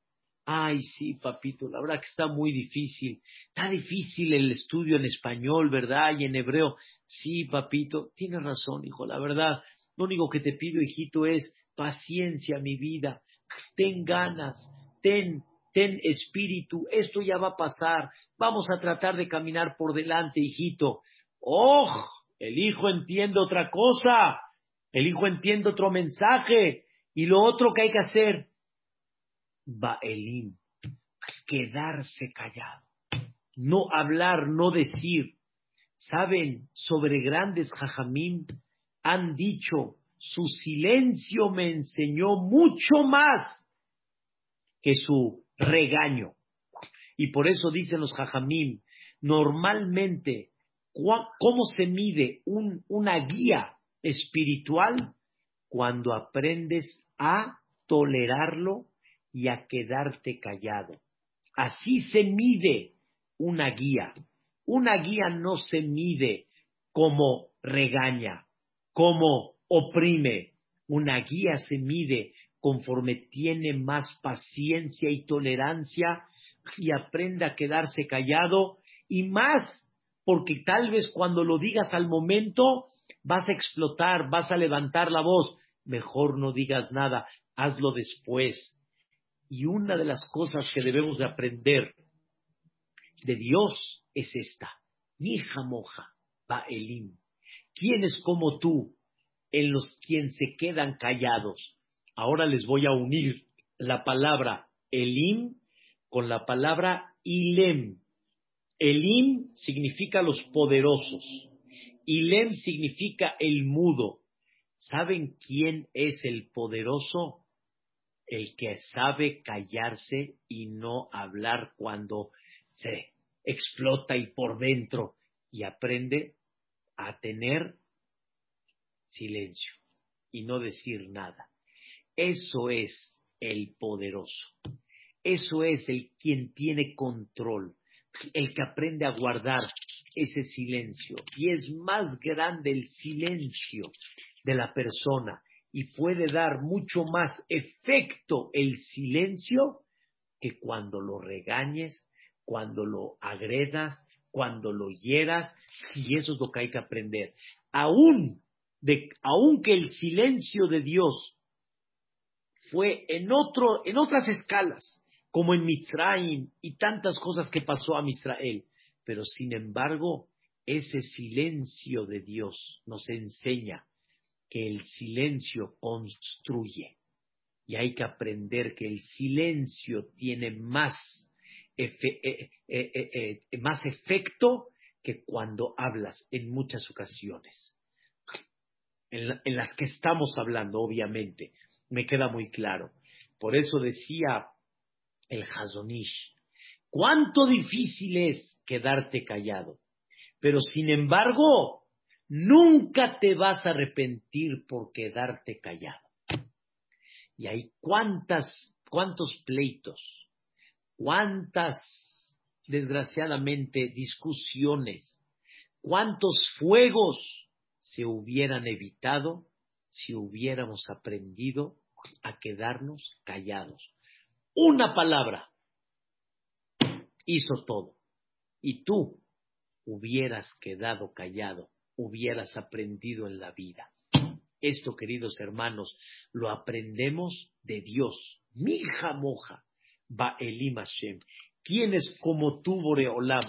Ay, sí, papito, la verdad que está muy difícil. Está difícil el estudio en español, ¿verdad? Y en hebreo. Sí, papito, tienes razón, hijo, la verdad. Lo único que te pido, hijito, es paciencia, mi vida. Ten ganas, ten ten espíritu, esto ya va a pasar, vamos a tratar de caminar por delante, hijito. ¡Oh! El hijo entiende otra cosa, el hijo entiende otro mensaje, y lo otro que hay que hacer, Baelim, quedarse callado, no hablar, no decir. Saben, sobre grandes jajamín han dicho, su silencio me enseñó mucho más que su regaño. Y por eso dicen los jajamim, normalmente, ¿cómo se mide una guía espiritual? Cuando aprendes a tolerarlo y a quedarte callado. Así se mide una guía. Una guía no se mide como regaña, como oprime. Una guía se mide conforme tiene más paciencia y tolerancia y aprende a quedarse callado y más porque tal vez cuando lo digas al momento vas a explotar, vas a levantar la voz. Mejor no digas nada, hazlo después. Y una de las cosas que debemos de aprender de Dios es esta. Hija moja, Baelim. ¿Quién es como tú en los quienes se quedan callados? Ahora les voy a unir la palabra Elim con la palabra Ilem. Elim significa los poderosos. Ilem significa el mudo. ¿Saben quién es el poderoso? El que sabe callarse y no hablar cuando se explota y por dentro y aprende a tener silencio y no decir nada. Eso es el poderoso. Eso es el quien tiene control, el que aprende a guardar ese silencio. Y es más grande el silencio de la persona y puede dar mucho más efecto el silencio que cuando lo regañes, cuando lo agredas, cuando lo hieras, y eso es lo que hay que aprender. Aún, de, aun que el silencio de Dios fue en, otro, en otras escalas, como en Mitzrayim y tantas cosas que pasó a Misrael. pero sin embargo, ese silencio de Dios nos enseña que el silencio construye. Y hay que aprender que el silencio tiene más, eh, eh, eh, más efecto que cuando hablas en muchas ocasiones. En, en, las que estamos hablando, obviamente, me queda muy claro. Por eso decía el Hazonish, cuánto difícil es quedarte callado. Pero sin embargo, nunca te vas a arrepentir por quedarte callado. Y hay cuántas, cuántos pleitos, cuántas, desgraciadamente, discusiones, cuántos fuegos se hubieran evitado si hubiéramos aprendido a quedarnos callados. Una palabra hizo todo. Y tú hubieras quedado callado, hubieras aprendido en la vida. Esto, queridos hermanos, lo aprendemos de Dios. Mija moja, va Elim Hashem. ¿Quién es como tú, Boreolam,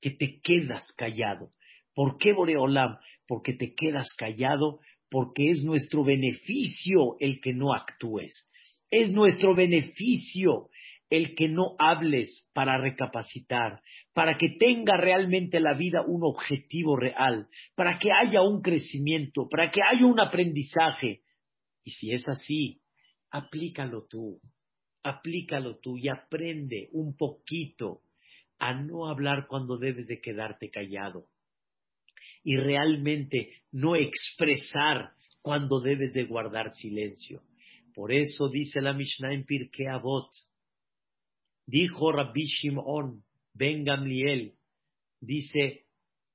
que te quedas callado? ¿Por qué, Boreolam? Porque te quedas callado, porque es nuestro beneficio el que no actúes. Es nuestro beneficio el que no hables para recapacitar, para que tenga realmente la vida un objetivo real, para que haya un crecimiento, para que haya un aprendizaje. Y si es así, aplícalo tú, aplícalo tú y aprende un poquito a no hablar cuando debes de quedarte callado y realmente no expresar cuando debes de guardar silencio. Por eso dice la Mishnah en Pirkei Avot, Dijo Rabbi Shimon Ben Gamliel, dice,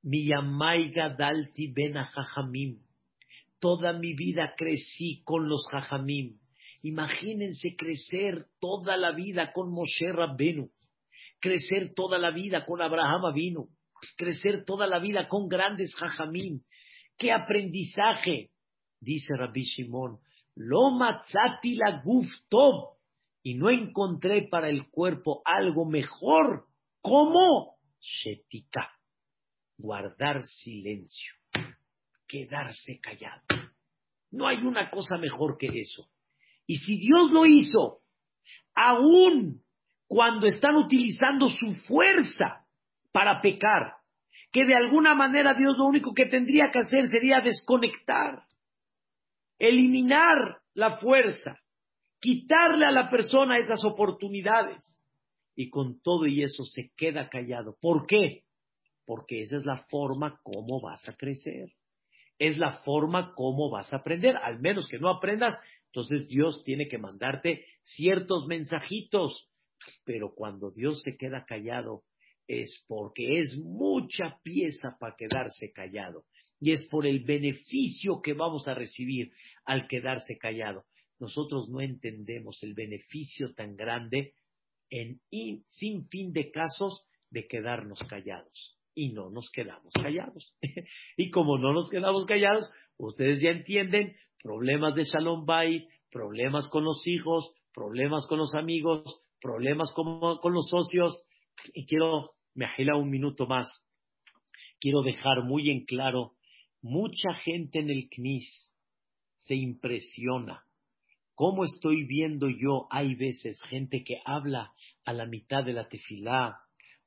Miyamai Gadalti Ben Jajamim. Toda mi vida crecí con los Jajamim. Imagínense crecer toda la vida con Moshe Rabbenu, crecer toda la vida con Abraham Avinu, crecer toda la vida con grandes Jajamim. ¡Qué aprendizaje! Dice Rabbi Shimon, Lo matzati la guf y no encontré para el cuerpo algo mejor como shetika, guardar silencio, quedarse callado. No hay una cosa mejor que eso. Y si Dios lo hizo, aún cuando están utilizando su fuerza para pecar, que de alguna manera Dios lo único que tendría que hacer sería desconectar, eliminar la fuerza, quitarle a la persona esas oportunidades. Y con todo y eso se queda callado. ¿Por qué? Porque esa es la forma como vas a crecer. Es la forma como vas a aprender. Al menos que no aprendas, entonces Dios tiene que mandarte ciertos mensajitos. Pero cuando Dios se queda callado, es porque es mucha pieza para quedarse callado. Y es por el beneficio que vamos a recibir al quedarse callado nosotros no entendemos el beneficio tan grande en sin fin de casos de quedarnos callados. Y no nos quedamos callados. y como no nos quedamos callados, ustedes ya entienden problemas de Shalom Bay, problemas con los hijos, problemas con los amigos, problemas con, con los socios. Y quiero, me agila un minuto más, quiero dejar muy en claro, mucha gente en el CNIS se impresiona ¿Cómo estoy viendo yo? Hay veces gente que habla a la mitad de la tefilá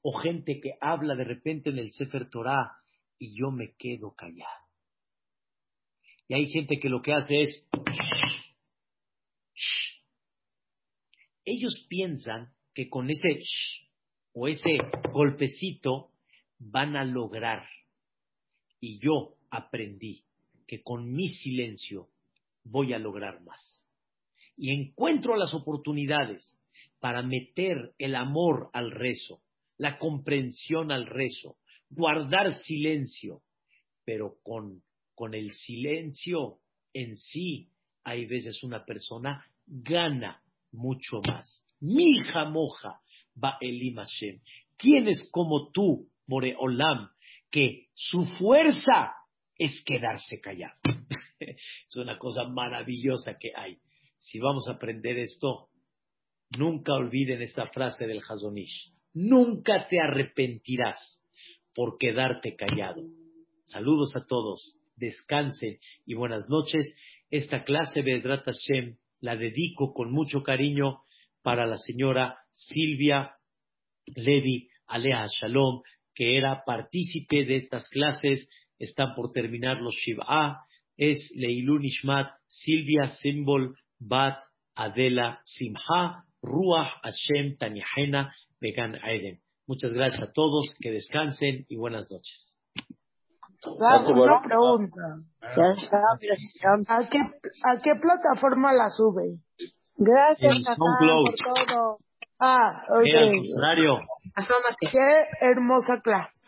o gente que habla de repente en el Sefer Torah y yo me quedo callado. Y hay gente que lo que hace es... Ellos piensan que con ese o ese golpecito van a lograr. Y yo aprendí que con mi silencio voy a lograr más y encuentro las oportunidades para meter el amor al rezo, la comprensión al rezo, guardar silencio, pero con, con el silencio en sí, hay veces una persona gana mucho más. Mija moja va Elim Hashem. ¿Quién es como tú, Moreolam, que su fuerza es quedarse callado? es una cosa maravillosa que hay si vamos a aprender esto, nunca olviden esta frase del Hazonish. Nunca te arrepentirás por quedarte callado. Saludos a todos, descansen y buenas noches. Esta clase de Hashem la dedico con mucho cariño para la señora Silvia Levi Alea Shalom, que era partícipe de estas clases, están por terminar los Shiva, es Leilun Ishmat Silvia Simbol Bat Adela Simha Ruach Hashem Tanihena Vegan Aiden. Muchas gracias a todos, que descansen y buenas noches. una pregunta. ¿A qué, ¿A qué plataforma la sube? Gracias, por todo. Ah, ok. al contrario. Qué hermosa clase.